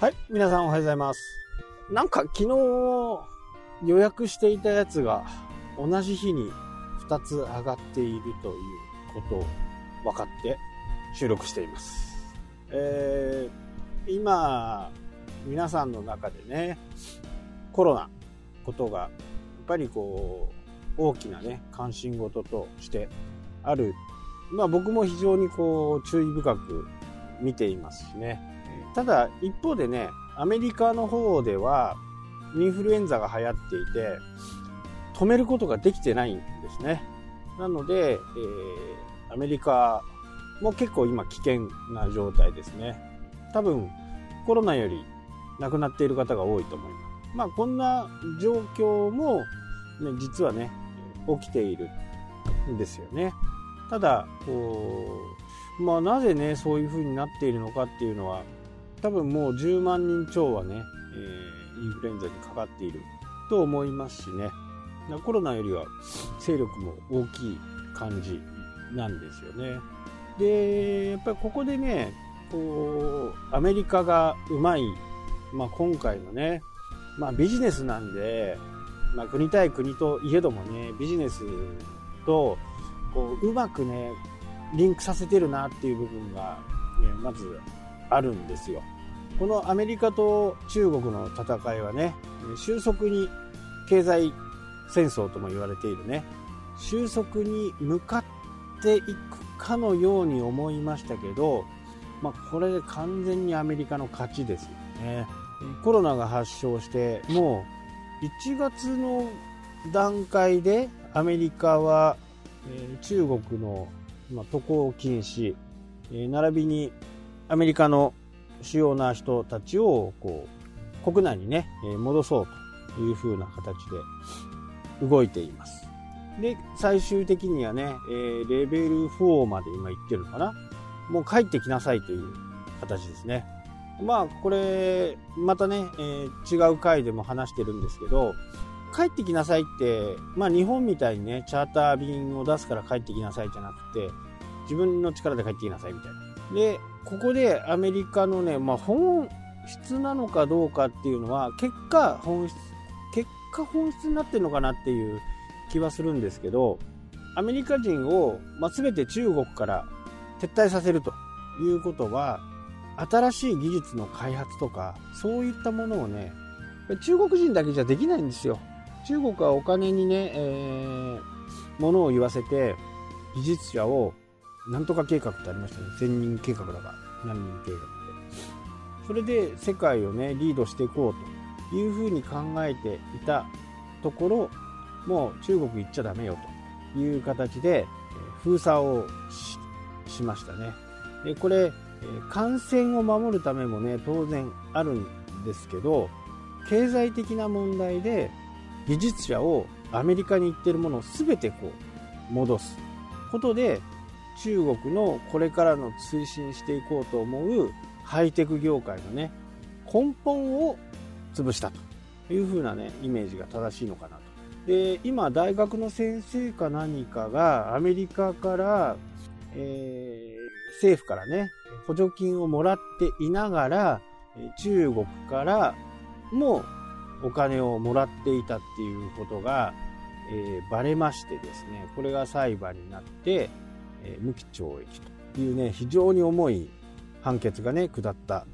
はい、皆さんおはようございます。なんか昨日予約していたやつが同じ日に2つ上がっているということを分かって収録しています。えー、今、皆さんの中でね、コロナことがやっぱりこう大きなね関心事としてある。まあ僕も非常にこう注意深く見ていますしね。ただ一方でねアメリカの方ではインフルエンザが流行っていて止めることができてないんですね。なので、えー、アメリカも結構今危険な状態ですね。多分コロナより亡くなっている方が多いと思います。まあこんな状況も、ね、実はね起きているんですよね。ただこうまあなぜねそういう風になっているのかっていうのは多分もう10万人超はね、えー、インフルエンザにかかっていると思いますしね。コロナよりは勢力も大きい感じなんですよね。でやっぱりここでねこうアメリカがうまい、まあ、今回のね、まあ、ビジネスなんで、まあ、国対国といえどもねビジネスとこううまくねリンクさせてるなっていう部分が、ね、まずあるんですよ。このアメリカと中国の戦いはね、収束に経済戦争とも言われているね、収束に向かっていくかのように思いましたけど、まあ、これで完全にアメリカの勝ちですよね。コロナが発症して、もう1月の段階でアメリカは、中国の、渡航禁止、並びにアメリカの主要な人たちをこう国内にね戻そうという風な形で動いています。で最終的にはねレベル4まで今行ってるのかな。もう帰ってきなさいという形ですね。まあこれまたね、え、違う回でも話してるんですけど帰ってきなさいってまあ日本みたいにねチャーター便を出すから帰ってきなさいじゃなくて自分の力で帰ってきなさいみたいな。でここでアメリカのね、まあ、本質なのかどうかっていうのは結果本質結果本質になってるのかなっていう気はするんですけどアメリカ人を、まあ、全て中国から撤退させるということは新しい技術の開発とかそういったものをね中国人だけじゃできないんですよ。中国はお金にね、えー、ものを言わせて技術者をなんとか計画ってありましたね。千人計画だから何人計画って。それで世界をねリードしていこうというふうに考えていたところもう中国行っちゃダメよという形で封鎖をしましたね。でこれ感染を守るためもね当然あるんですけど経済的な問題で技術者をアメリカに行ってるものを全てこう戻すことで中国のこれからの推進していこうと思うハイテク業界のね根本を潰したというふうなねイメージが正しいのかなと。で今大学の先生か何かがアメリカから、えー、政府からね補助金をもらっていながら中国からもお金をもらっていたっていうことが、えー、バレましてですねこれが裁判になってえー、無期懲役というね非常に重い判決がね下った。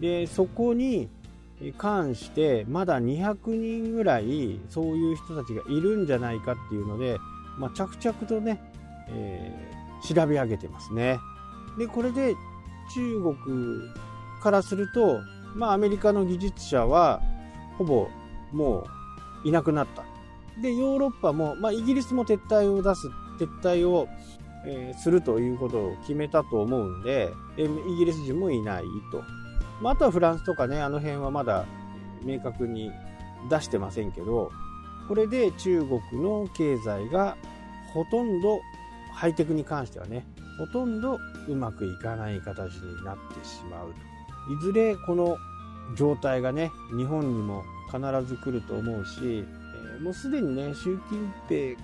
でそこに関してまだ200人ぐらいそういう人たちがいるんじゃないかっていうので、まあ、着々とね、えー、調べ上げてますね。でこれで中国からすると、まあ、アメリカの技術者はほぼもういなくなった。でヨーロッパも、まあ、イギリスも撤退を出す撤退をえー、するということを決めたと思うんで、イギリス人もいないと。まあ、あとはフランスとかね、あの辺はまだ明確に出してませんけど、これで中国の経済がほとんどハイテクに関してはね、ほとんどうまくいかない形になってしまうと。いずれこの状態がね、日本にも必ず来ると思うし、えー、もうすでにね、習近平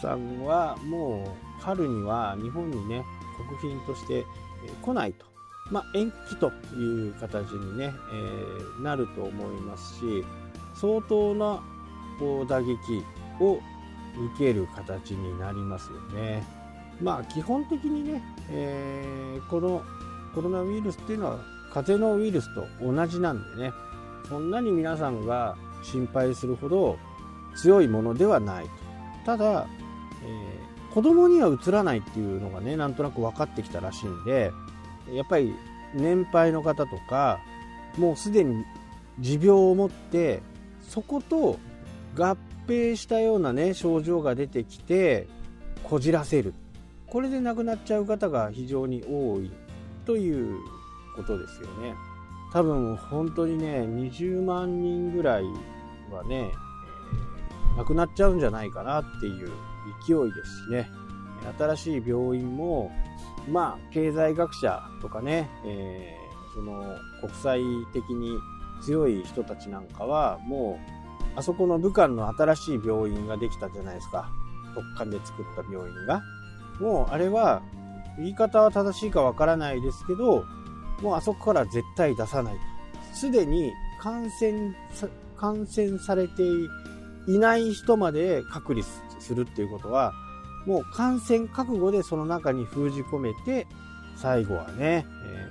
さんはもう春には日本にね国賓として来ないとまあ、延期という形にね、えー、なると思いますし相当なこう打撃を受ける形になりますよね。まあ基本的にね、えー、このコロナウイルスっていうのは風邪のウイルスと同じなんでねそんなに皆さんが心配するほど強いものではないとただ、えー、子供にはうつらないっていうのがねなんとなく分かってきたらしいんでやっぱり年配の方とかもうすでに持病を持ってそこと合併したようなね症状が出てきてこじらせる。これで亡くなっちゃう方が非常に多いということですよね。多分本当にね20万人ぐらいはね、亡くなっちゃうんじゃないかなっていう勢いですしね。新しい病院もまあ経済学者とかね、えー、その国際的に強い人たちなんかはもうあそこの武漢の新しい病院ができたじゃないですか。特艦で作った病院が。もうあれは言い方は正しいかわからないですけどもうあそこから絶対出さないと。すでに感染感染されていない人まで隔離すするっていうことはもう感染覚悟でその中に封じ込めて最後はね、え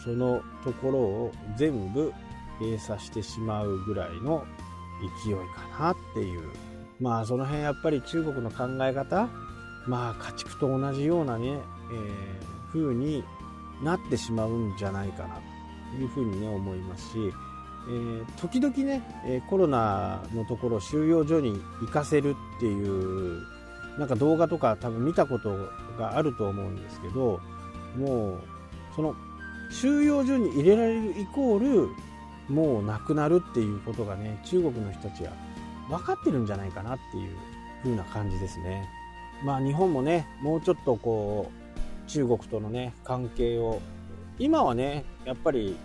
ー、そのところを全部閉鎖してしまうぐらいの勢いかなっていう。まあその辺やっぱり中国の考え方まあ家畜と同じようなね、えー、風になってしまうんじゃないかなというふうにね思いますし、えー、時々ね、えコロナのところ収容所に行かせるっていうなんか動画とか多分見たことがあると思うんですけどもうその収容所に入れられるイコールもうなくなるっていうことがね中国の人たちは分かってるんじゃないかなっていう風な感じですね。まあ日本もねもうちょっとこう中国とのね関係を今はねやっぱり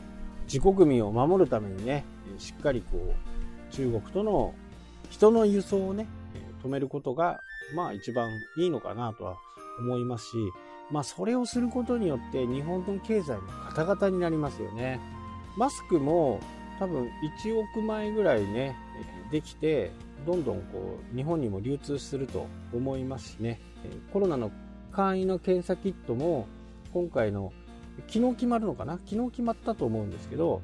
自国民を守るためにねしっかりこう中国との人の輸送をね止めることがまあ一番いいのかなとは思いますしまあそれをすることによって日本の経済もガタガタになりますよね。マスクも多分1億枚ぐらいねできてどんどんこう日本にも流通すると思いますしね。コロナの簡易の検査キットも今回の昨日決まるのかな？昨日決まったと思うんですけど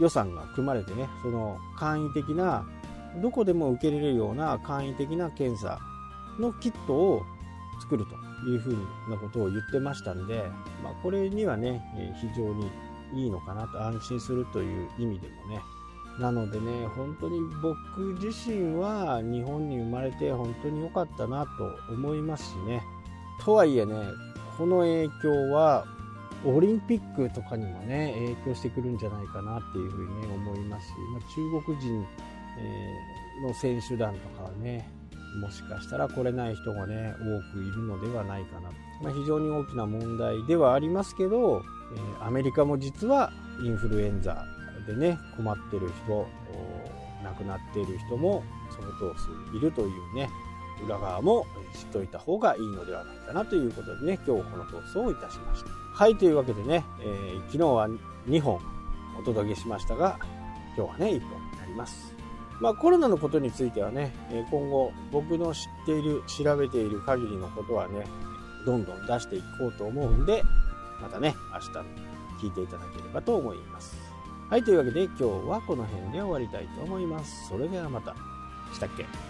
予算が組まれてねその簡易的などこでも受け入れるような簡易的な検査のキットを作るというふうなことを言ってましたんで、まあ、これにはね非常にいいのかなと安心するという意味でもね。なのでね本当に僕自身は日本に生まれて本当に良かったなと思いますしね。とはいえねこの影響はオリンピックとかにもね影響してくるんじゃないかなっていうふうにね思いますし、まあ、中国人、えの選手団とかはねもしかしたら来れない人がね多くいるのではないかな、まあ、非常に大きな問題ではありますけど、えアメリカも実はインフルエンザでね困ってる人亡くなっている人もその当数いるというね裏側も知っておいた方がいいのではないかなということでね今日この放送をいたしました。はいというわけでね、えー、昨日は2本お届けしましたが今日はね1本になります。まあ、コロナのことについてはね今後僕の知っている調べている限りのことはねどんどん出していこうと思うんでまたね明日聞いていただければと思います。はいというわけで今日はこの辺で終わりたいと思います。それではまた。したっけ？